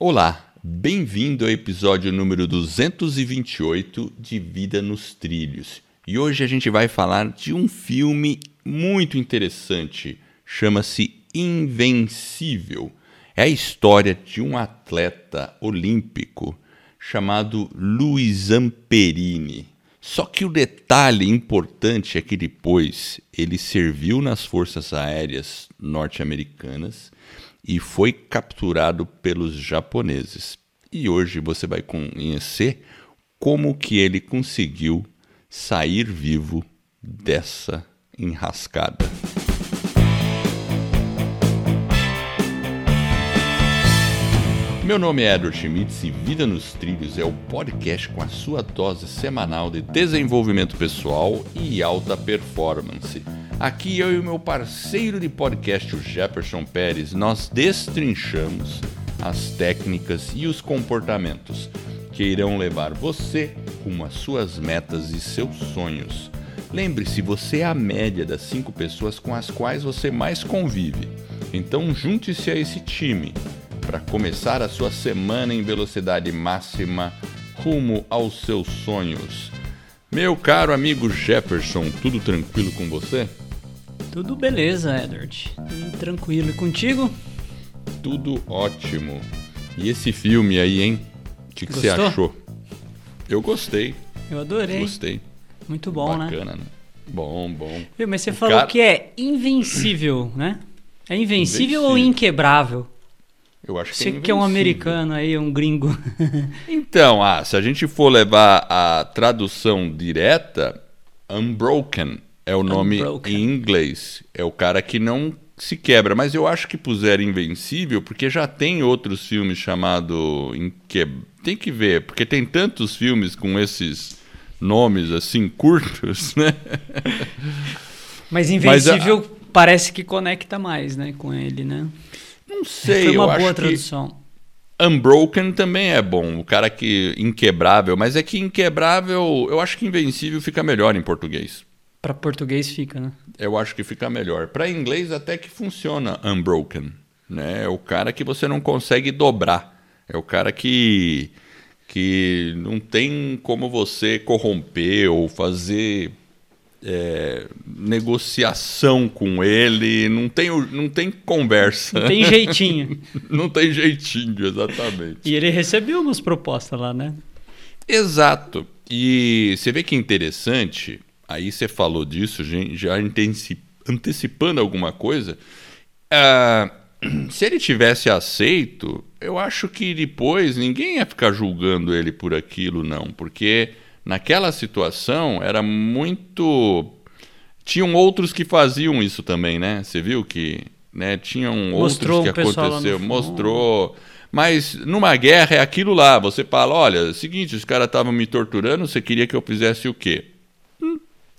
Olá, bem-vindo ao episódio número 228 de Vida nos Trilhos. E hoje a gente vai falar de um filme muito interessante, chama-se Invencível. É a história de um atleta olímpico chamado Luiz Amperini. Só que o detalhe importante é que depois ele serviu nas Forças Aéreas norte-americanas e foi capturado pelos japoneses. E hoje você vai conhecer como que ele conseguiu sair vivo dessa enrascada. Meu nome é Edward Schmitz e Vida nos Trilhos é o podcast com a sua dose semanal de desenvolvimento pessoal e alta performance. Aqui eu e o meu parceiro de podcast, o Jefferson Pérez, nós destrinchamos as técnicas e os comportamentos que irão levar você rumo às suas metas e seus sonhos. Lembre-se, você é a média das cinco pessoas com as quais você mais convive. Então junte-se a esse time para começar a sua semana em velocidade máxima rumo aos seus sonhos. Meu caro amigo Jefferson, tudo tranquilo com você? Tudo beleza, Edward. Tudo tranquilo. E contigo? Tudo ótimo. E esse filme aí, hein? O que, que você achou? Eu gostei. Eu adorei. Gostei. Muito bom, Bacana, né? Bacana, né? Bom, bom. Viu, mas você o falou cara... que é invencível, né? É invencível, invencível. ou inquebrável? Eu acho que Você é que é um americano aí, um gringo. então, ah, se a gente for levar a tradução direta, Unbroken é o nome Unbroken. em inglês. É o cara que não se quebra. Mas eu acho que puseram Invencível porque já tem outros filmes chamado Inque... Tem que ver, porque tem tantos filmes com esses nomes assim curtos, né? Mas Invencível Mas a... parece que conecta mais, né, com ele, né? Não sei, Foi uma eu boa acho tradução. Que Unbroken também é bom, o cara que inquebrável, mas é que inquebrável, eu acho que invencível fica melhor em português. Para português fica, né? Eu acho que fica melhor. Para inglês até que funciona unbroken, né? É o cara que você não consegue dobrar. É o cara que que não tem como você corromper ou fazer é, negociação com ele, não tem, não tem conversa. Não tem jeitinho. não tem jeitinho, exatamente. E ele recebeu umas propostas lá, né? Exato. E você vê que interessante, aí você falou disso, já antecipando alguma coisa. Uh, se ele tivesse aceito, eu acho que depois ninguém ia ficar julgando ele por aquilo, não, porque naquela situação era muito. Tinham outros que faziam isso também, né? Você viu que né, tinham Mostrou outros que um aconteceu, mostrou. Mas numa guerra é aquilo lá. Você fala, olha, é seguinte, os caras estavam me torturando, você queria que eu fizesse o quê?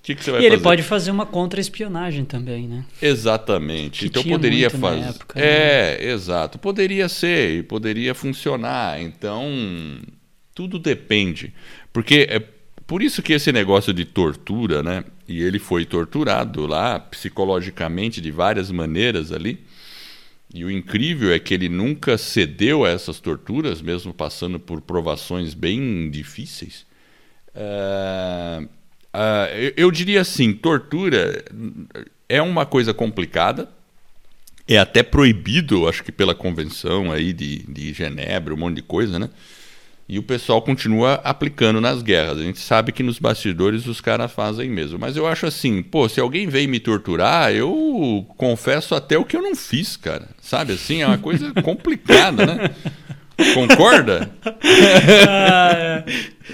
Que, que e ele fazer? pode fazer uma contra-espionagem também, né? Exatamente. Que então poderia fazer. época, é, exato. Poderia ser e poderia funcionar. Então, tudo depende. Porque é por isso que esse negócio de tortura, né? E ele foi torturado lá psicologicamente de várias maneiras ali. E o incrível é que ele nunca cedeu a essas torturas, mesmo passando por provações bem difíceis. Uh, uh, eu, eu diria assim: tortura é uma coisa complicada, é até proibido, acho que pela convenção aí de, de Genebra, um monte de coisa, né? E o pessoal continua aplicando nas guerras. A gente sabe que nos bastidores os caras fazem mesmo. Mas eu acho assim, pô, se alguém veio me torturar, eu confesso até o que eu não fiz, cara. Sabe assim? É uma coisa complicada, né? Concorda? Ah, é.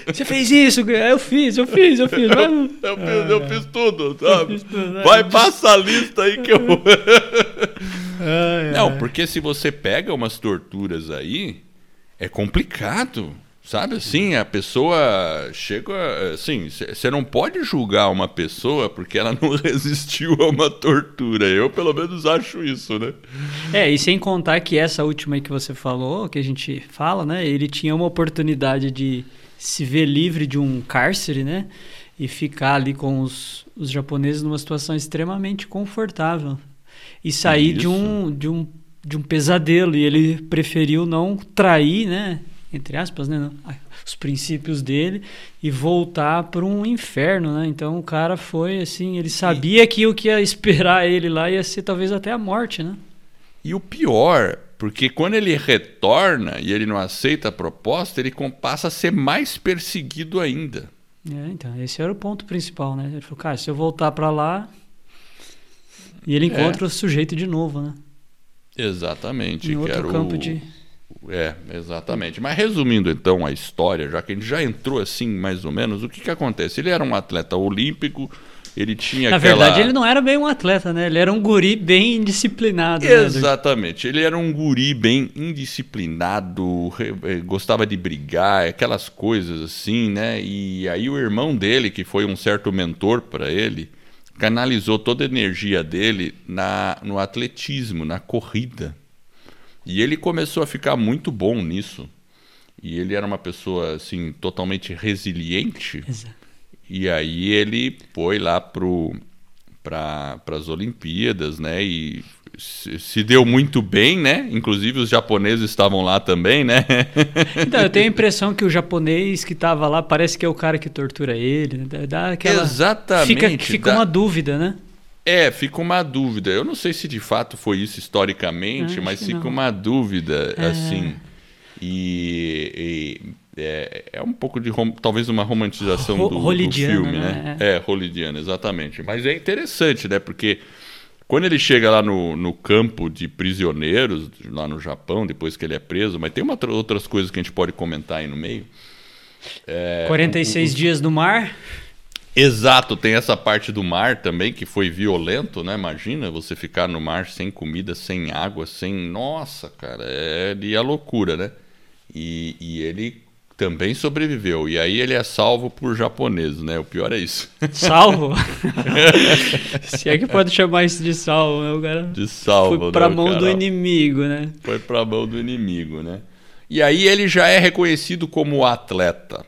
Você fez isso? Eu fiz, eu fiz, eu fiz. Eu, eu, fiz, eu fiz tudo, sabe? Fiz tudo, Vai, passa a lista aí que eu. Não, porque se você pega umas torturas aí, é complicado. Sabe assim, a pessoa chega. Assim, você não pode julgar uma pessoa porque ela não resistiu a uma tortura. Eu, pelo menos, acho isso, né? É, e sem contar que essa última aí que você falou, que a gente fala, né? Ele tinha uma oportunidade de se ver livre de um cárcere, né? E ficar ali com os, os japoneses numa situação extremamente confortável. E sair de um, de um de um pesadelo e ele preferiu não trair, né, entre aspas, né, os princípios dele e voltar para um inferno, né? Então o cara foi assim, ele sabia e... que o que ia esperar ele lá ia ser talvez até a morte, né? E o pior, porque quando ele retorna e ele não aceita a proposta, ele passa a ser mais perseguido ainda. É, então, esse era o ponto principal, né? Ele falou, cara, se eu voltar para lá. E ele encontra é. o sujeito de novo, né? Exatamente. Em outro campo o... de. É, exatamente. Mas resumindo então a história, já que a gente já entrou assim mais ou menos, o que, que acontece? Ele era um atleta olímpico, ele tinha Na aquela... verdade, ele não era bem um atleta, né? Ele era um guri bem indisciplinado. Né, exatamente. Né? Ele era um guri bem indisciplinado, eh, gostava de brigar, aquelas coisas assim, né? E aí o irmão dele, que foi um certo mentor para ele, canalizou toda a energia dele na, no atletismo, na corrida. E ele começou a ficar muito bom nisso. E ele era uma pessoa assim totalmente resiliente. Exato. E aí ele foi lá pro para as Olimpíadas, né? E se, se, deu muito bem, né? Inclusive os japoneses estavam lá também, né? Então, eu tenho a impressão que o japonês que estava lá parece que é o cara que tortura ele. Né? Dá aquela... Exatamente. Fica, fica dá... uma dúvida, né? É, fica uma dúvida. Eu não sei se de fato foi isso historicamente, mas fica não. uma dúvida, é. assim. E, e é, é, um pouco de talvez uma romantização do, do filme, né? né? É, Holidiana, exatamente. Mas é interessante, né? Porque quando ele chega lá no, no campo de prisioneiros, lá no Japão, depois que ele é preso, mas tem uma, outras coisas que a gente pode comentar aí no meio. É, 46 o, dias no mar. Exato, tem essa parte do mar também que foi violento, né? Imagina você ficar no mar sem comida, sem água, sem. Nossa, cara, é de a loucura, né? E, e ele também sobreviveu. E aí ele é salvo por japoneses, né? O pior é isso. Salvo? Se é que pode chamar isso de salvo, né? O cara de salvo, foi pra né? mão do inimigo, né? Foi pra mão do inimigo, né? E aí ele já é reconhecido como atleta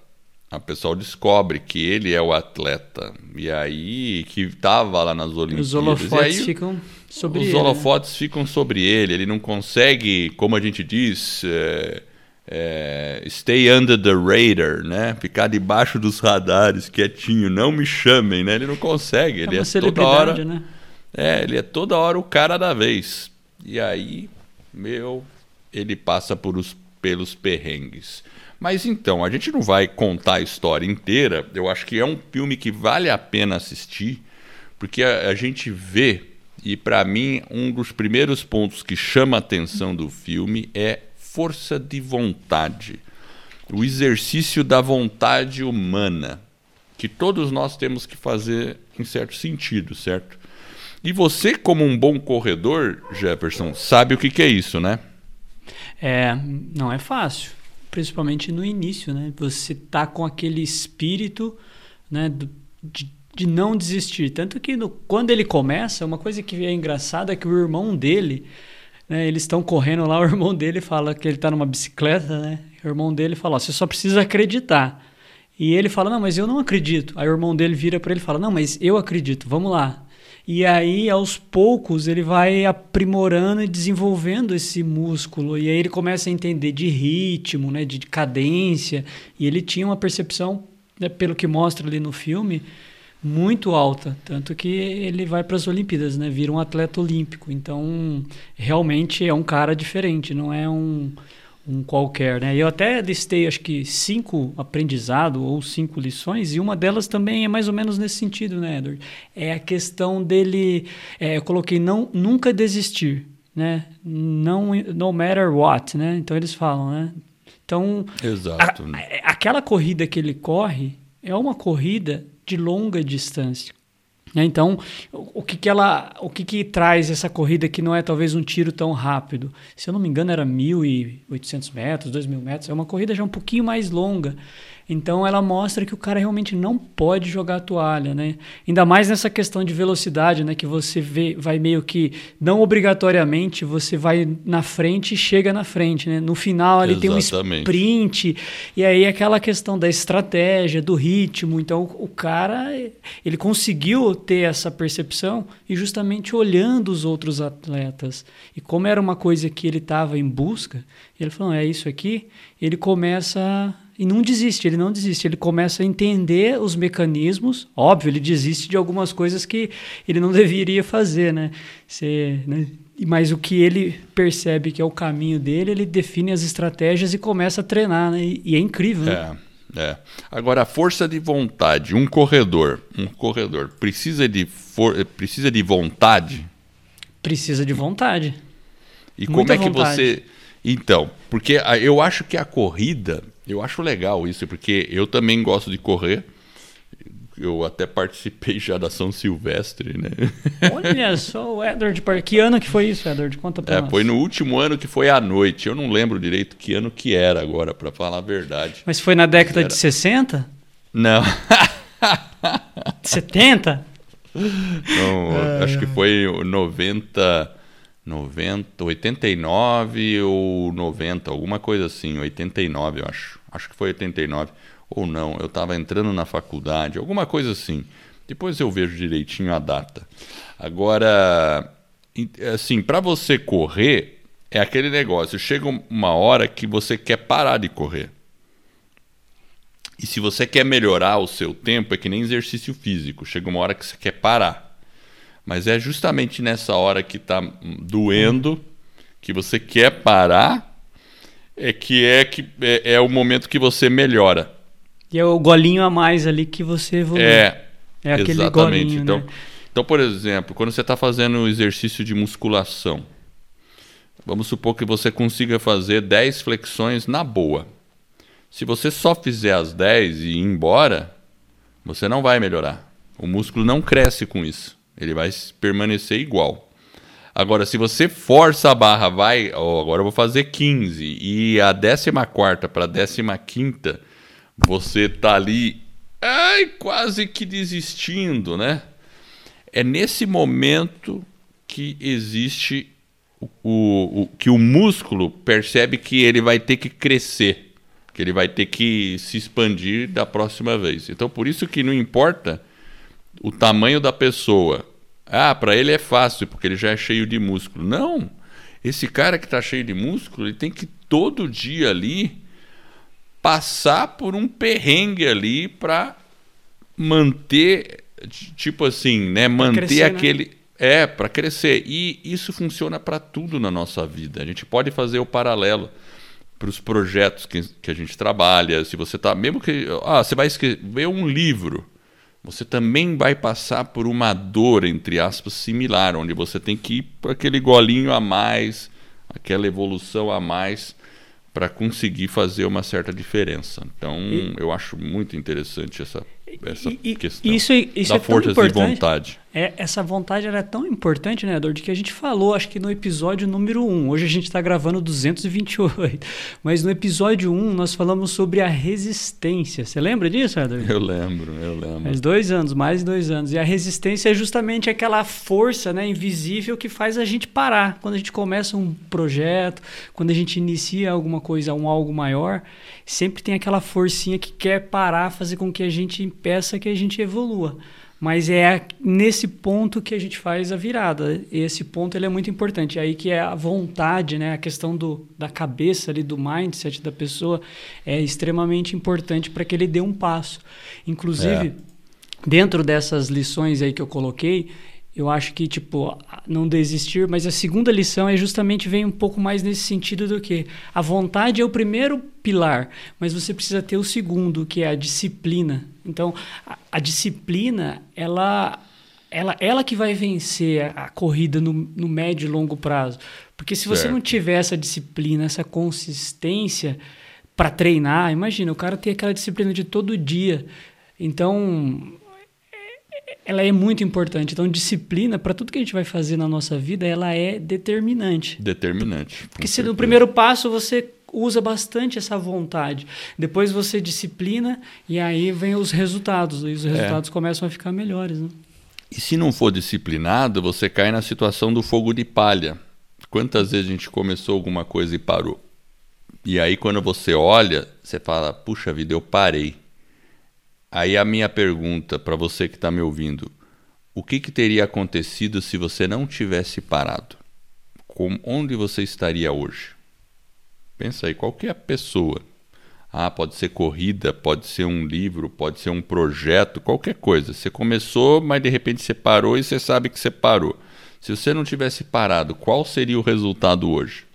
a pessoal descobre que ele é o atleta. E aí, que estava lá nas Olimpíadas. Os holofotes aí, ficam sobre os ele. Os holofotes ficam sobre ele. Ele não consegue, como a gente diz, é, é, stay under the radar, né? Ficar debaixo dos radares, quietinho, não me chamem, né? Ele não consegue. É ele é toda hora. Né? É, ele é toda hora o cara da vez. E aí, meu, ele passa por os, pelos perrengues. Mas então, a gente não vai contar a história inteira. Eu acho que é um filme que vale a pena assistir, porque a, a gente vê, e para mim, um dos primeiros pontos que chama a atenção do filme é força de vontade. O exercício da vontade humana, que todos nós temos que fazer em certo sentido, certo? E você, como um bom corredor, Jefferson, sabe o que, que é isso, né? É, não é fácil principalmente no início, né? Você tá com aquele espírito, né, de, de não desistir. Tanto que no, quando ele começa, uma coisa que é engraçada é que o irmão dele, né, eles estão correndo lá, o irmão dele fala que ele está numa bicicleta, né? O irmão dele fala: "Você só precisa acreditar". E ele fala: "Não, mas eu não acredito". Aí o irmão dele vira para ele e fala: "Não, mas eu acredito. Vamos lá". E aí, aos poucos, ele vai aprimorando e desenvolvendo esse músculo. E aí ele começa a entender de ritmo, né, de cadência. E ele tinha uma percepção, né, pelo que mostra ali no filme, muito alta. Tanto que ele vai para as Olimpíadas, né, vira um atleta olímpico. Então, realmente é um cara diferente, não é um um qualquer, né? Eu até listei acho que cinco aprendizados ou cinco lições e uma delas também é mais ou menos nesse sentido, né, Edward? É a questão dele, é, eu coloquei não nunca desistir, né? Não no matter what, né? Então eles falam, né? Então, Exato. A, a, aquela corrida que ele corre é uma corrida de longa distância. Né? Então, o que, que ela, o que, que traz essa corrida que não é talvez um tiro tão rápido? Se eu não me engano, era 1.800 metros, 2.000 metros. É uma corrida já um pouquinho mais longa. Então ela mostra que o cara realmente não pode jogar a toalha, né? Ainda mais nessa questão de velocidade, né? Que você vê, vai meio que não obrigatoriamente você vai na frente e chega na frente, né? No final ali Exatamente. tem um sprint e aí aquela questão da estratégia, do ritmo. Então o cara ele conseguiu ter essa percepção e justamente olhando os outros atletas e como era uma coisa que ele estava em busca, ele falou é isso aqui. Ele começa e não desiste, ele não desiste, ele começa a entender os mecanismos. Óbvio, ele desiste de algumas coisas que ele não deveria fazer, né? Você, né? Mas o que ele percebe que é o caminho dele, ele define as estratégias e começa a treinar, né? E, e é incrível, né? É, é. Agora, a força de vontade, um corredor, um corredor precisa de, for, precisa de vontade? Precisa de vontade. E Muita como é que vontade. você. Então, porque eu acho que a corrida eu acho legal isso, porque eu também gosto de correr. Eu até participei já da São Silvestre, né? Olha só, o Edward, que ano que foi isso, Edward? Conta pra é, nós. Foi no último ano que foi à noite. Eu não lembro direito que ano que era agora, para falar a verdade. Mas foi na década era... de 60? Não. 70? Não, acho que foi 90 90, 89 ou 90, alguma coisa assim, 89 eu acho. Acho que foi 89 ou não, eu estava entrando na faculdade, alguma coisa assim. Depois eu vejo direitinho a data. Agora, assim, para você correr, é aquele negócio. Chega uma hora que você quer parar de correr. E se você quer melhorar o seu tempo, é que nem exercício físico. Chega uma hora que você quer parar. Mas é justamente nessa hora que está doendo, que você quer parar, é que é que é, é, o momento que você melhora. E é o golinho a mais ali que você evolui. É, é aquele exatamente. Golinho, então, né? então, por exemplo, quando você está fazendo um exercício de musculação, vamos supor que você consiga fazer 10 flexões na boa. Se você só fizer as 10 e ir embora, você não vai melhorar. O músculo não cresce com isso. Ele vai permanecer igual. Agora, se você força a barra, vai, oh, agora eu vou fazer 15 e a 14 para a 15, você tá ali ai, quase que desistindo, né? É nesse momento que existe o, o, o, que o músculo percebe que ele vai ter que crescer, que ele vai ter que se expandir da próxima vez. Então, por isso que não importa o tamanho da pessoa. Ah, para ele é fácil, porque ele já é cheio de músculo. Não! Esse cara que está cheio de músculo, ele tem que todo dia ali passar por um perrengue ali para manter, tipo assim, né? Manter crescer, né? aquele. Né? É, para crescer. E isso funciona para tudo na nossa vida. A gente pode fazer o paralelo para os projetos que, que a gente trabalha. Se você está. Mesmo que. Ah, você vai escrever um livro você também vai passar por uma dor, entre aspas, similar, onde você tem que ir para aquele golinho a mais, aquela evolução a mais, para conseguir fazer uma certa diferença. Então, e, eu acho muito interessante essa, essa e, questão isso, isso da é força de vontade. É, essa vontade é tão importante, né, Edward, que a gente falou, acho que no episódio número 1. Hoje a gente está gravando 228. Mas no episódio 1 nós falamos sobre a resistência. Você lembra disso, Edward? Eu lembro, eu lembro. Faz dois anos, mais de dois anos. E a resistência é justamente aquela força né, invisível que faz a gente parar. Quando a gente começa um projeto, quando a gente inicia alguma coisa, um algo maior, sempre tem aquela forcinha que quer parar, fazer com que a gente impeça que a gente evolua. Mas é nesse ponto que a gente faz a virada. Esse ponto ele é muito importante. Aí que é a vontade, né? a questão do, da cabeça, ali, do mindset da pessoa, é extremamente importante para que ele dê um passo. Inclusive, é. dentro dessas lições aí que eu coloquei, eu acho que, tipo, não desistir, mas a segunda lição é justamente vem um pouco mais nesse sentido do que a vontade é o primeiro pilar, mas você precisa ter o segundo, que é a disciplina. Então, a, a disciplina, ela, ela, ela que vai vencer a, a corrida no, no, médio e longo prazo. Porque se você certo. não tiver essa disciplina, essa consistência para treinar, imagina, o cara tem aquela disciplina de todo dia. Então, ela é muito importante. Então, disciplina, para tudo que a gente vai fazer na nossa vida, ela é determinante. Determinante. Porque se no primeiro passo você usa bastante essa vontade. Depois você disciplina e aí vem os resultados. E os É. resultados começam a ficar melhores. Né? E se não for disciplinado, você cai na situação do fogo de palha. Quantas vezes a gente começou alguma coisa e parou? E aí, quando você olha, você fala: puxa vida, eu parei. Aí a minha pergunta para você que está me ouvindo: o que, que teria acontecido se você não tivesse parado? Com, onde você estaria hoje? Pensa aí, qualquer pessoa. Ah, pode ser corrida, pode ser um livro, pode ser um projeto, qualquer coisa. Você começou, mas de repente você parou e você sabe que você parou. Se você não tivesse parado, qual seria o resultado hoje?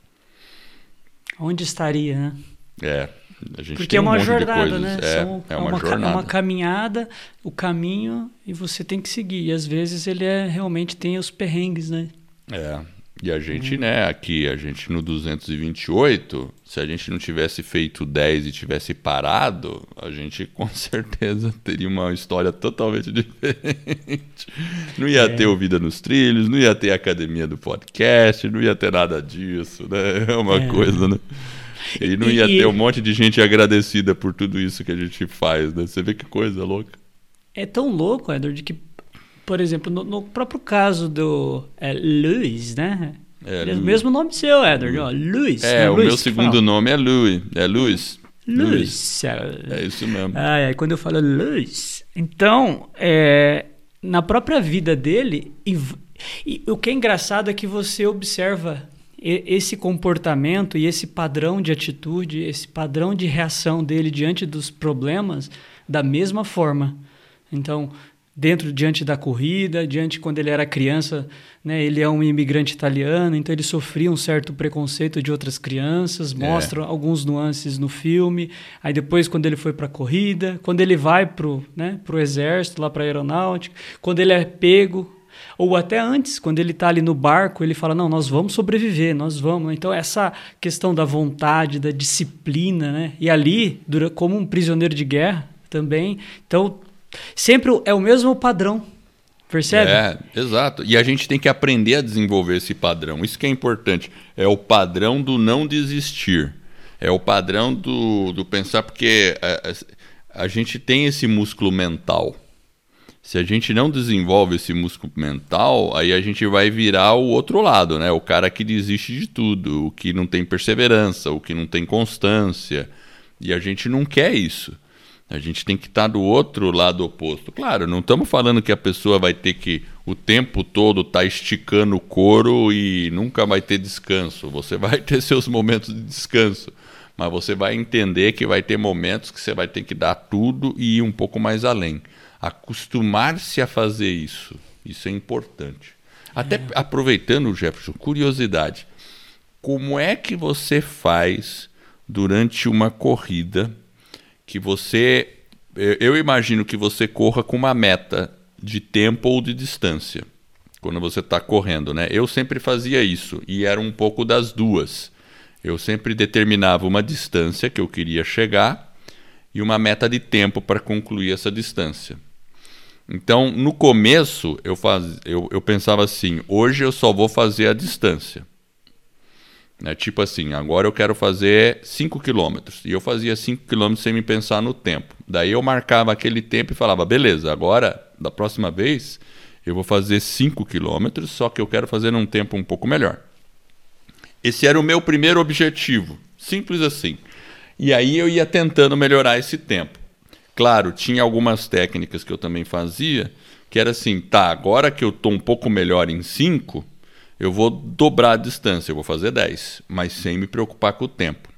Onde estaria, né? É, a gente Porque tem é um uma jornada, né? É, São- é uma, ca- jornada. uma caminhada, o caminho, e você tem que seguir. E às vezes ele é, realmente tem os perrengues, né? É. E a gente, né, aqui, a gente no 228, se a gente não tivesse feito 10 e tivesse parado, a gente com certeza teria uma história totalmente diferente. Não ia ter o Vida nos Trilhos, não ia ter a academia do podcast, não ia ter nada disso, né? É uma É. coisa, né? E não ia e- ter um monte de gente agradecida por tudo isso que a gente faz, né? Você vê que coisa louca. É tão louco, Edward, que, por exemplo, no, no próprio caso do é, Luiz, né? É, é o mesmo nome seu, Edward, ó, Luiz. É, né? o Luiz meu segundo fala. nome é Louis. É Luiz. Luiz. É isso mesmo. Ai, ai, quando eu falo Luiz. Então, é, na própria vida dele, e, e o que é engraçado é que você observa esse comportamento e esse padrão de atitude, esse padrão de reação dele diante dos problemas da mesma forma. Então, dentro diante da corrida, diante quando ele era criança, né, ele é um imigrante italiano, então ele sofria um certo preconceito de outras crianças, mostra alguns nuances no filme. Aí depois quando ele foi para a corrida, quando ele vai pro, né, pro exército, lá para aeronáutica, quando ele é pego ou até antes, quando ele está ali no barco, ele fala: Não, nós vamos sobreviver, nós vamos. Então, essa questão da vontade, da disciplina, né? E ali, como um prisioneiro de guerra também. Então, sempre é o mesmo padrão. Percebe? É, exato. E a gente tem que aprender a desenvolver esse padrão. Isso que é importante. É o padrão do não desistir. É o padrão do, do pensar, porque a, a- a gente tem esse músculo mental. Se a gente não desenvolve esse músculo mental, aí a gente vai virar o outro lado, né? O cara que desiste de tudo, o que não tem perseverança, o que não tem constância. E a gente não quer isso. A gente tem que estar do outro lado oposto. Claro, não estamos falando que a pessoa vai ter que o tempo todo estar esticando o couro e nunca vai ter descanso. Você vai ter seus momentos de descanso, mas você vai entender que vai ter momentos que você vai ter que dar tudo e ir um pouco mais além. Acostumar-se a fazer isso, isso é importante. Até aproveitando, Jefferson, curiosidade. Como é que você faz durante uma corrida que você. Eu imagino que você corra com uma meta de tempo ou de distância. Quando você está correndo, né? Eu sempre fazia isso e era um pouco das duas. Eu sempre determinava uma distância que eu queria chegar e uma meta de tempo para concluir essa distância. Então, no começo, eu, faz, eu, eu pensava assim: hoje eu só vou fazer a distância. Né? Tipo assim, agora eu quero fazer 5 quilômetros. E eu fazia 5 quilômetros sem me pensar no tempo. Daí eu marcava aquele tempo e falava: beleza, agora, da próxima vez, eu vou fazer 5 quilômetros, só que eu quero fazer num tempo um pouco melhor. Esse era o meu primeiro objetivo. Simples assim. E aí eu ia tentando melhorar esse tempo. Claro, tinha algumas técnicas que eu também fazia, que era assim, tá, agora que eu estou um pouco melhor em 5, eu vou dobrar a distância, eu vou fazer 10, mas sem me preocupar com o tempo.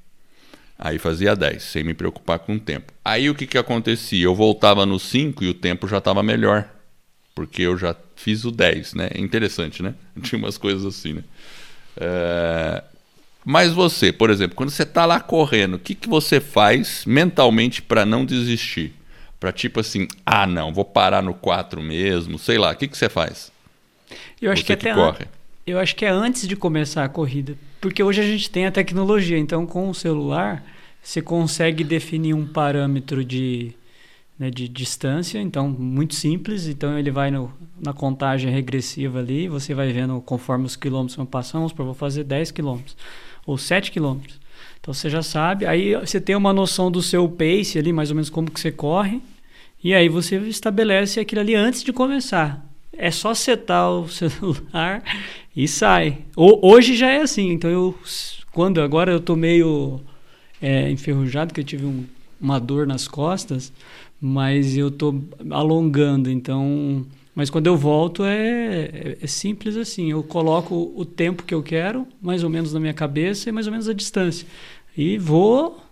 Aí fazia 10, sem me preocupar com o tempo. Aí o que, que acontecia? Eu voltava no 5 e o tempo já estava melhor, porque eu já fiz o 10, né? É interessante, né? Tinha umas coisas assim, né? É, Mas você, por exemplo, quando você está lá correndo, o que, que você faz mentalmente para não desistir? Para tipo assim, ah, não, vou parar no 4 mesmo, sei lá, o que, que você faz? Eu acho Você que até an- corre. eu acho que é antes de começar a corrida, porque hoje a gente tem a tecnologia, então com o celular você consegue definir um parâmetro de, né, de distância, então muito simples, então ele vai no, na contagem regressiva ali, você vai vendo conforme os quilômetros vão passando, vamos supor, vou fazer 10 quilômetros ou 7 quilômetros. Então você já sabe, aí você tem uma noção do seu pace ali, mais ou menos como que você corre, e aí você estabelece aquilo ali antes de começar. É só setar o celular e sai. hoje já é assim, então eu quando agora eu tô meio é, enferrujado, que eu tive um, uma dor nas costas, mas eu tô alongando, então mas quando eu volto é, é, simples assim. Eu coloco o tempo que eu quero, mais ou menos na minha cabeça e mais ou menos a distância. E vou.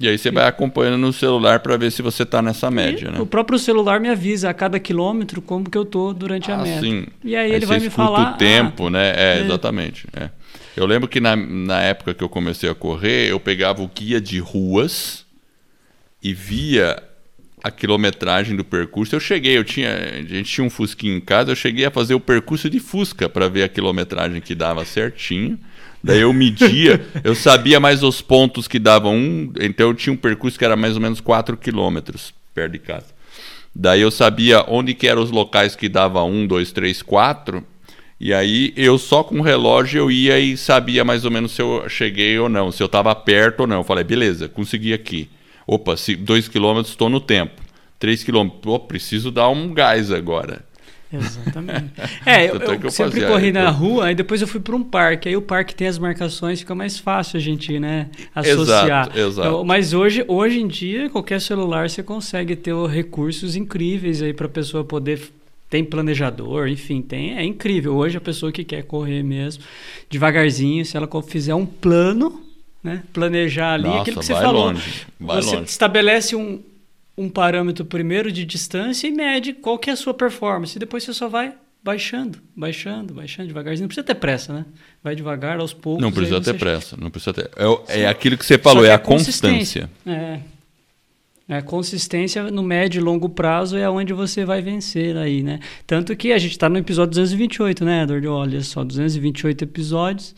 E aí você vai acompanhando no celular para ver se você está nessa média, e né? O próprio celular me avisa a cada quilômetro como que eu tô durante ah, a média. Sim. E aí, aí ele vai me falar. o tempo, ah, né? É, é, exatamente. É. Eu lembro que na, na época que eu comecei a correr, eu pegava o guia de ruas e via a quilometragem do percurso. Eu cheguei, eu tinha, a gente tinha um Fusquinha em casa, eu cheguei a fazer o percurso de Fusca para ver a quilometragem que dava certinho. Daí eu media, eu sabia mais os pontos que davam um, então eu tinha um percurso que era mais ou menos 4 quilômetros perto de casa. Daí eu sabia onde que eram os locais que dava um, dois, três, quatro. E aí eu só com o relógio eu ia e sabia mais ou menos se eu cheguei ou não, se eu estava perto ou não. Eu falei, beleza, consegui aqui. Opa, se 2 km estou no tempo. 3 km, oh, preciso dar um gás agora. Exatamente. É, eu, eu, eu sempre corri na rua, aí depois eu fui para um parque. Aí o parque tem as marcações, fica mais fácil a gente né, associar. Exato, exato. Então, mas hoje, hoje em dia, qualquer celular você consegue ter recursos incríveis aí para a pessoa poder tem planejador, enfim, tem é incrível. Hoje a pessoa que quer correr mesmo, devagarzinho, se ela fizer um plano, né? Planejar ali Nossa, aquilo que você vai falou. Longe, você longe. estabelece um, um parâmetro primeiro de distância e mede qual que é a sua performance. E depois você só vai baixando, baixando, baixando devagarzinho. Não precisa ter pressa, né? Vai devagar aos poucos. Não precisa ter pressa, não precisa ter. É, é aquilo que você falou, é a constância. É. A é, consistência no médio e longo prazo é onde você vai vencer aí, né? Tanto que a gente está no episódio 228, né, Edward? Olha só, 228 episódios.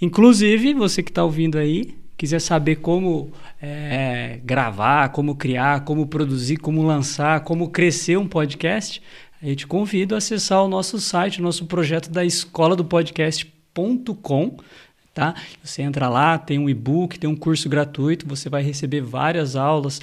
Inclusive, você que está ouvindo aí, quiser saber como é, gravar, como criar, como produzir, como lançar, como crescer um podcast, eu te convido a acessar o nosso site, o nosso projeto da escola do podcast.com. Tá? Você entra lá, tem um e-book, tem um curso gratuito, você vai receber várias aulas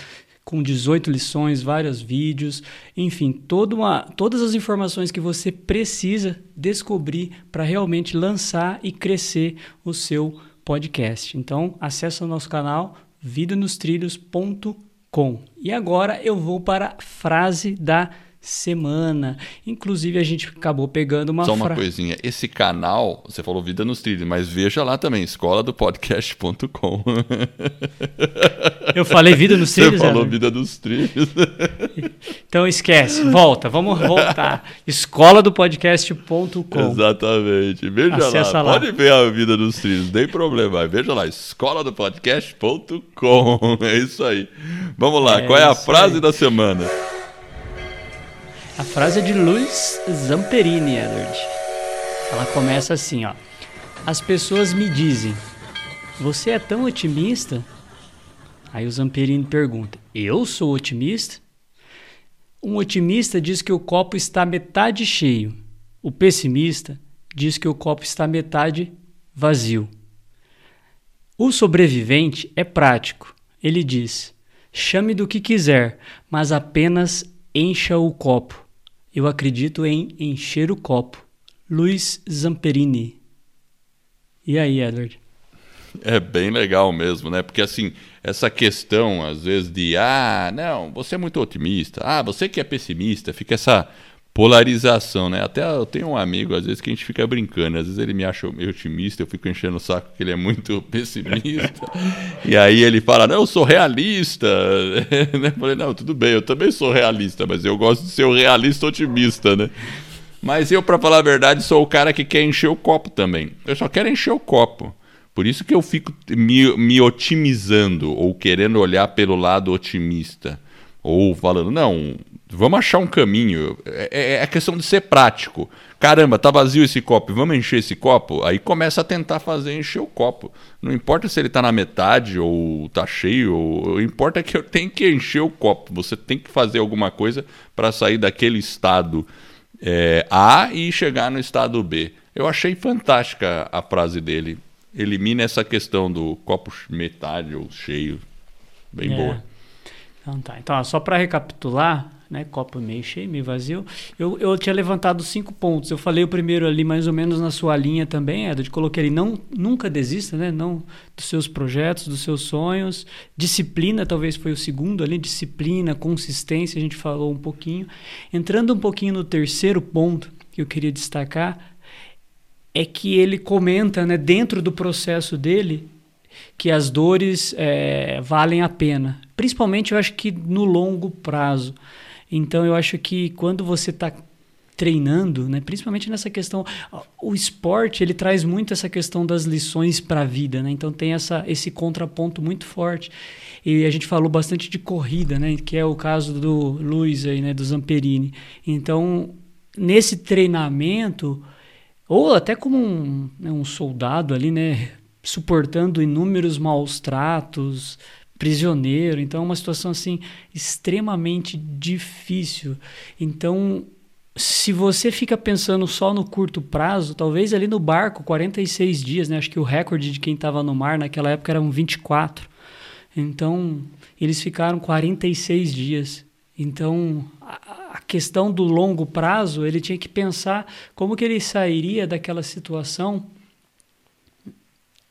com 18 lições, vários vídeos, enfim, toda uma, todas as informações que você precisa descobrir para realmente lançar e crescer o seu podcast. Então, acesse o nosso canal vidanostrilhos.com. E agora eu vou para a frase da semana. Inclusive, a gente acabou pegando uma Só uma fra... coisinha. Esse canal, você falou Vida nos Trilhos, mas veja lá também, escola do podcast.com. Eu falei Vida nos Trilhos? Você falou Vida dos Trilhos. Então esquece, volta, vamos voltar. Escola do podcast.com. Exatamente. Veja Acessa lá. lá. Pode ver a Vida dos Trilhos, nem problema. Veja lá, escola do podcast.com. É isso aí. Vamos lá, é qual é a frase aí. da semana? A frase é de Luiz Zamperini, Edward. Ela começa assim, ó. As pessoas me dizem: "Você é tão otimista?" Aí o Zamperini pergunta: "Eu sou otimista?" Um otimista diz que o copo está metade cheio. O pessimista diz que o copo está metade vazio. O sobrevivente é prático. Ele diz: chame do que quiser, mas apenas encha o copo. Eu acredito em encher o copo. Luiz Zamperini. E aí, Edward? É bem legal mesmo, né? Porque assim, essa questão, às vezes, de ah, não, você é muito otimista, ah, você que é pessimista, fica essa polarização, né? Até eu tenho um amigo, às vezes, que a gente fica brincando, às vezes ele me acha meio otimista, eu fico enchendo o saco que ele é muito pessimista. e aí ele fala, não, eu sou realista. eu falei, não, tudo bem, eu também sou realista, mas eu gosto de ser o realista otimista, né? Mas eu, para falar a verdade, sou o cara que quer encher o copo também. Eu só quero encher o copo. Por isso que eu fico me, me otimizando, ou querendo olhar pelo lado otimista. Ou falando, não, vamos achar um caminho. É, é, é questão de ser prático. Caramba, tá vazio esse copo, vamos encher esse copo? Aí começa a tentar fazer encher o copo. Não importa se ele tá na metade ou tá cheio, ou, importa que eu tenho que encher o copo. Você tem que fazer alguma coisa para sair daquele estado é, A e chegar no estado B. Eu achei fantástica a frase dele. elimina essa questão do copo metade ou cheio. Bem É. boa. Então tá. Então, ó, só para recapitular, né? Copo meio cheio, meio vazio. Eu, eu tinha levantado cinco pontos. Eu falei o primeiro ali, mais ou menos na sua linha também, Edward. Coloquei ali, não, nunca desista, né? Não dos seus projetos, dos seus sonhos. Disciplina, talvez foi o segundo ali. Disciplina, consistência, a gente falou um pouquinho. Entrando um pouquinho no terceiro ponto que eu queria destacar, é que ele comenta, né, dentro do processo dele, que as dores é, valem a pena. Principalmente, eu acho que no longo prazo. Então, eu acho que quando você está treinando, né, principalmente nessa questão, o esporte ele traz muito essa questão das lições para a vida, né? Então tem essa, esse contraponto muito forte. E a gente falou bastante de corrida, né? Que é o caso do Luiz aí, né? Do Zamperini. Então nesse treinamento ou até como um, né, um soldado ali, né? Suportando inúmeros maus tratos, prisioneiro. Então, é uma situação assim extremamente difícil. Então, se você fica pensando só no curto prazo, talvez ali no barco, 46 dias, né? Acho que o recorde de quem estava no mar naquela época eram 24. Então, eles ficaram 46 dias. Então, a, a questão do longo prazo, ele tinha que pensar como que ele sairia daquela situação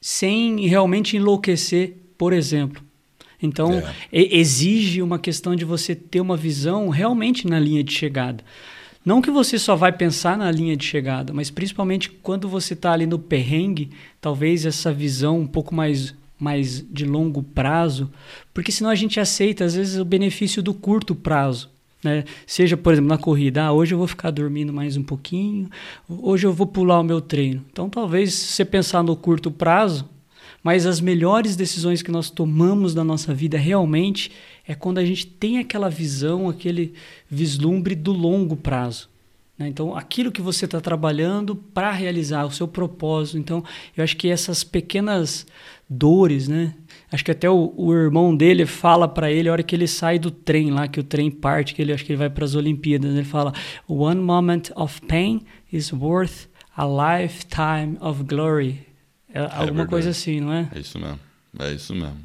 sem realmente enlouquecer, por exemplo. Então, É. exige uma questão de você ter uma visão realmente na linha de chegada. Não que você só vai pensar na linha de chegada, mas principalmente quando você está ali no perrengue, talvez essa visão um pouco mais, mais de longo prazo, porque senão a gente aceita, às vezes, o benefício do curto prazo. Né? Seja, por exemplo, na corrida, ah, hoje eu vou ficar dormindo mais um pouquinho, hoje eu vou pular o meu treino. Então, talvez se você pensar no curto prazo, mas as melhores decisões que nós tomamos na nossa vida realmente é quando a gente tem aquela visão, aquele vislumbre do longo prazo. né? Então, aquilo que você está trabalhando para realizar o seu propósito. Então, eu acho que essas pequenas dores, né? Acho que até o, o irmão dele fala para ele a hora que ele sai do trem lá, que o trem parte, que ele acho que ele vai para as Olimpíadas. Ele fala: One moment of pain is worth a lifetime of glory. É alguma verdade. coisa assim, não é? É isso mesmo. É isso mesmo.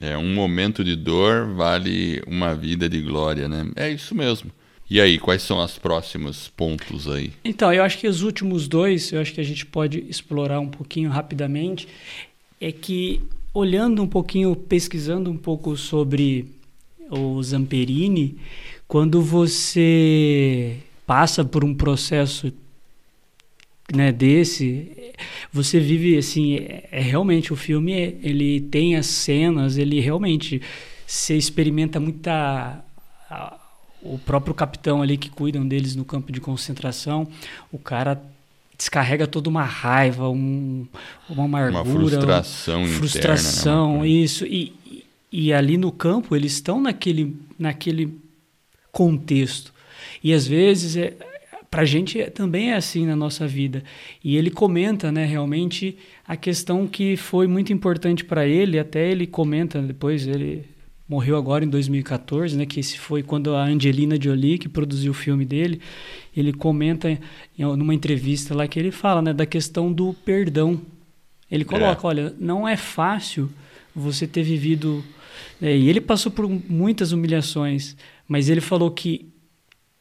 É um momento de dor vale uma vida de glória, né? É isso mesmo. E aí, quais são os próximos pontos aí? Então, eu acho que os últimos dois, eu acho que a gente pode explorar um pouquinho rapidamente, é que olhando um pouquinho, pesquisando um pouco sobre o Zamperini, quando você passa por um processo né, desse, você vive assim, é, é realmente o filme, ele tem as cenas, ele realmente se experimenta muita a- o próprio capitão ali que cuidam deles no campo de concentração, o cara descarrega toda uma raiva, um, uma amargura, Uma frustração interna. frustração, né? isso. E, e- e ali no campo eles estão naquele, naquele contexto. E às vezes é, para a gente é- também é assim na nossa vida. E ele comenta, né, realmente a questão que foi muito importante para ele. Até ele comenta depois ele morreu agora em 2014, né, que esse foi quando a Angelina Jolie que produziu o filme dele. Ele comenta em numa entrevista lá que ele fala, né, da questão do perdão. Ele coloca, olha, não é fácil você ter vivido. né, e ele passou por muitas humilhações, mas ele falou que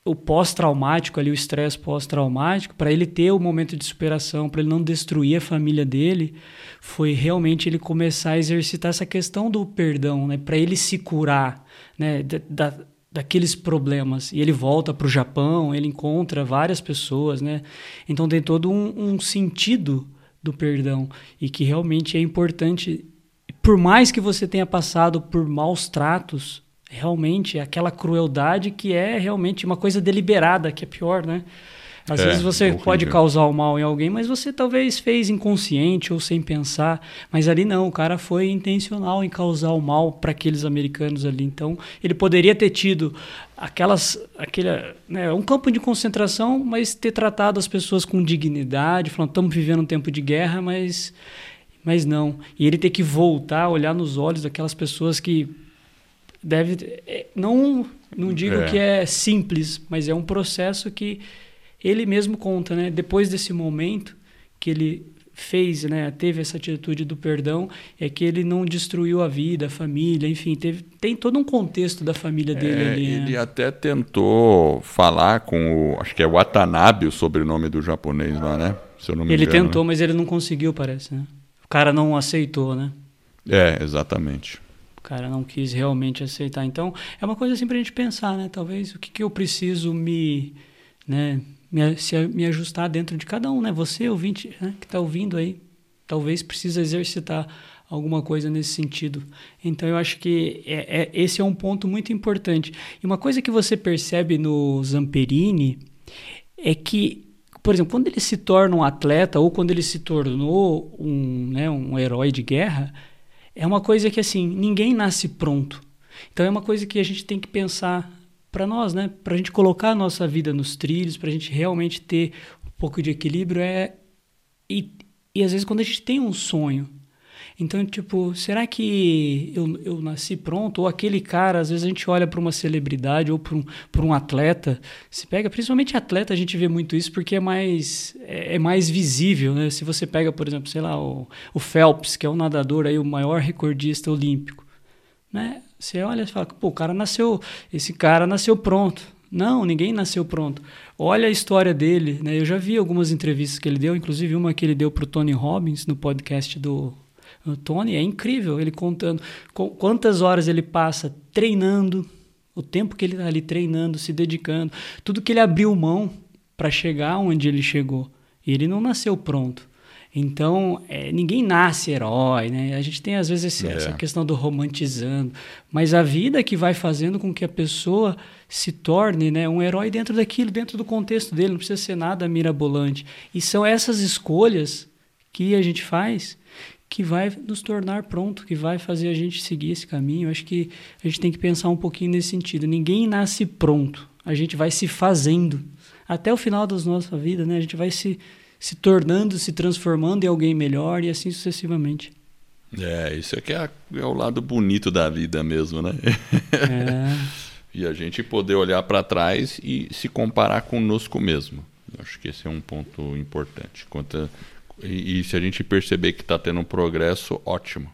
o pós-traumático, ali, o estresse pós-traumático, para ele ter o momento de superação, para ele não destruir a família dele, foi realmente ele começar a exercitar essa questão do perdão, né, para ele se curar né, da, da- daqueles problemas. E ele volta para o Japão, ele encontra várias pessoas, né? Então tem todo um, um sentido do perdão e que realmente é importante. Por mais que você tenha passado por maus tratos, realmente é aquela crueldade que é realmente uma coisa deliberada, que é pior, né? Às É, vezes você horrível. pode causar o mal em alguém, mas você talvez fez inconsciente ou sem pensar. Mas ali não, o cara foi intencional em causar o mal para aqueles americanos ali. Então ele poderia ter tido aquelas, aquele, né, um campo de concentração, mas ter tratado as pessoas com dignidade, falando estamos vivendo um tempo de guerra, mas mas não. E ele ter que voltar, olhar nos olhos daquelas pessoas que deve é, não não digo É. que é simples, mas é um processo que ele mesmo conta, né? Depois desse momento que ele fez, né, teve essa atitude do perdão, é que ele não destruiu a vida, a família, enfim, teve, tem todo um contexto da família dele É, ali. né? ele até tentou falar com o. Acho que é Watanabe o sobrenome do japonês lá, né? Se eu não me Ele engano, tentou, mas ele não conseguiu, parece, né? O cara não aceitou, né? né? É, exatamente. Cara não quis realmente aceitar. Então, é uma coisa assim pra gente pensar, né? Talvez o que, que eu preciso me, né, me, se, me ajustar dentro de cada um, né? Você, ouvinte, né, que está ouvindo aí, talvez precisa exercitar alguma coisa nesse sentido. Então, eu acho que é, é- esse é um ponto muito importante. E uma coisa que você percebe no Zamperini é que, por exemplo, quando ele se torna um atleta ou quando ele se tornou um, né, um herói de guerra, é uma coisa que assim ninguém nasce pronto. Então é uma coisa que a gente tem que pensar para nós, né? Para a gente colocar a nossa vida nos trilhos, para a gente realmente ter um pouco de equilíbrio é e, e às vezes quando a gente tem um sonho, então tipo, será que eu, eu nasci pronto? Ou aquele cara, às vezes a gente olha para uma celebridade ou para um, um atleta, se pega, principalmente atleta, a gente vê muito isso porque é mais é, é mais visível, né? Se você pega, por exemplo, sei lá, o, o Phelps, que é um nadador aí, o maior recordista olímpico, né? Você olha e fala, pô, o cara nasceu, esse cara nasceu pronto. Não, ninguém nasceu pronto. Olha a história dele, né? Eu já vi algumas entrevistas que ele deu, inclusive uma que ele deu para o Tony Robbins no podcast do do Tony. É incrível ele contando qu- quantas horas ele passa treinando, o tempo que ele está ali treinando, se dedicando, tudo que ele abriu mão para chegar onde ele chegou. E ele não nasceu pronto. Então, é, ninguém nasce herói, né? A gente tem às vezes esse- É. essa questão do romantizando, mas a vida que vai fazendo com que a pessoa se torne né, um herói dentro daquilo, dentro do contexto dele, não precisa ser nada mirabolante. E são essas escolhas que a gente faz que vai nos tornar pronto, que vai fazer a gente seguir esse caminho. Eu acho que a gente tem que pensar um pouquinho nesse sentido. Ninguém nasce pronto, a gente vai se fazendo. Até o final da nossa vida, né? A gente vai se, se tornando, se transformando em alguém melhor e assim sucessivamente. É, isso aqui é, a- é o lado bonito da vida mesmo, né? É, e a gente poder olhar para trás e se comparar conosco mesmo. Eu acho que esse é um ponto importante. Quanto, e, e se a gente perceber que está tendo um progresso, ótimo.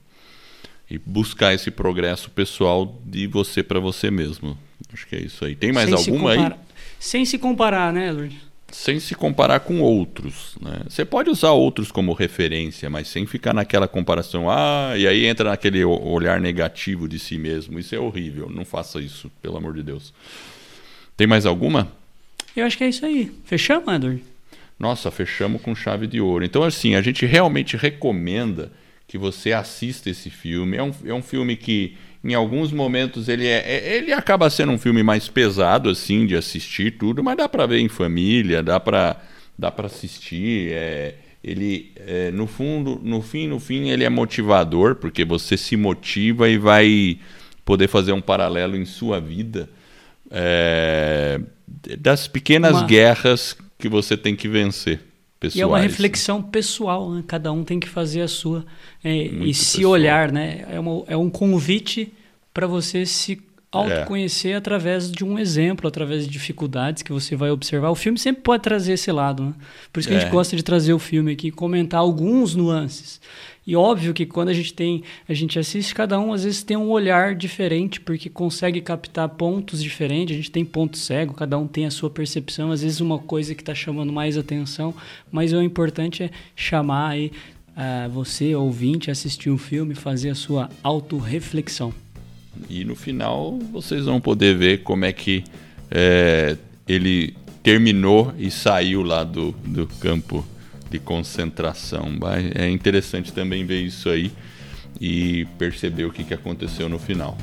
E buscar esse progresso pessoal de você para você mesmo. Acho que é isso aí. Tem mais sem se alguma aí? comparar- Sem se comparar, né, Lourdes? sem se comparar com outros. Né? Você pode usar outros como referência, mas sem ficar naquela comparação. Ah, e aí entra naquele olhar negativo de si mesmo. Isso é horrível. Não faça isso, pelo amor de Deus. Tem mais alguma? Eu acho que é isso aí. Fechamos, Edward? Nossa, fechamos com chave de ouro. Então, assim, a gente realmente recomenda que você assista esse filme. É um, é um filme que, em alguns momentos, ele é, é- ele acaba sendo um filme mais pesado, assim, de assistir tudo, mas dá para ver em família, dá para dá para assistir. é, ele, é, no fundo, no fim, no fim, ele é motivador, porque você se motiva e vai poder fazer um paralelo em sua vida é, das pequenas Uma- guerras que você tem que vencer. Pessoais. E é uma reflexão pessoal, né? Cada um tem que fazer a sua. é, e se pessoal. olhar, né? É, uma- é um convite para você se autoconhecer através de um exemplo, através de dificuldades que você vai observar. O filme sempre pode trazer esse lado, né? Por isso que a É. gente gosta de trazer o filme aqui e comentar alguns nuances. E óbvio que quando a gente tem, a gente assiste, cada um às vezes tem um olhar diferente, porque consegue captar pontos diferentes, a gente tem ponto cego, cada um tem a sua percepção, às vezes uma coisa que está chamando mais atenção, mas o importante é chamar aí ah, você, ouvinte, assistir um filme, fazer a sua autorreflexão. E no final vocês vão poder ver como é que é, ele terminou e saiu lá do, do campo de concentração. É interessante também ver isso aí e perceber o que, que aconteceu no final.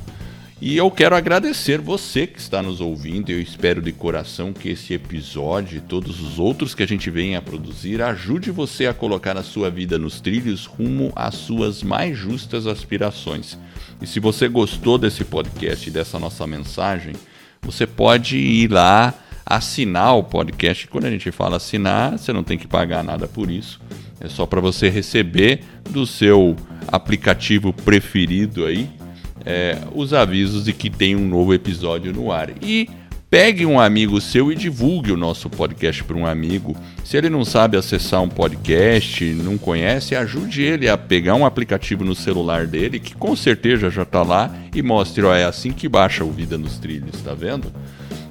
E eu quero agradecer você que está nos ouvindo. Eu espero de coração que esse episódio e todos os outros que a gente venha a produzir ajude você a colocar a sua vida nos trilhos rumo às suas mais justas aspirações. E se você gostou desse podcast e dessa nossa mensagem, você pode ir lá assinar o podcast. Quando a gente fala assinar, você não tem que pagar nada por isso. É só para você receber do seu aplicativo preferido aí é, os avisos de que tem um novo episódio no ar. E Pegue um amigo seu e divulgue o nosso podcast para um amigo. Se ele não sabe acessar um podcast, não conhece, ajude ele a pegar um aplicativo no celular dele, que com certeza já está lá, e mostre, ó, é assim que baixa o Vida nos Trilhos, tá vendo?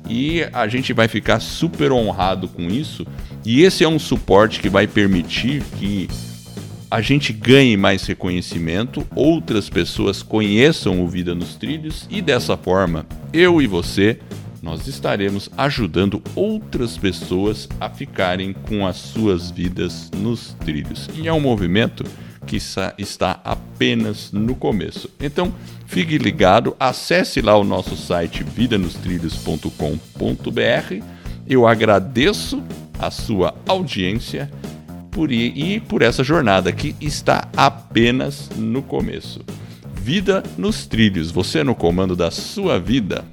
E a gente vai ficar super honrado com isso. E esse é um suporte que vai permitir que a gente ganhe mais reconhecimento, outras pessoas conheçam o Vida nos Trilhos e dessa forma, eu e você nós estaremos ajudando outras pessoas a ficarem com as suas vidas nos trilhos. E é um movimento que está apenas no começo. Então, fique ligado, acesse lá o nosso site vidanostrilhos.com.br. Eu agradeço a sua audiência por ir, e por essa jornada que está apenas no começo. Vida nos trilhos, você no comando da sua vida.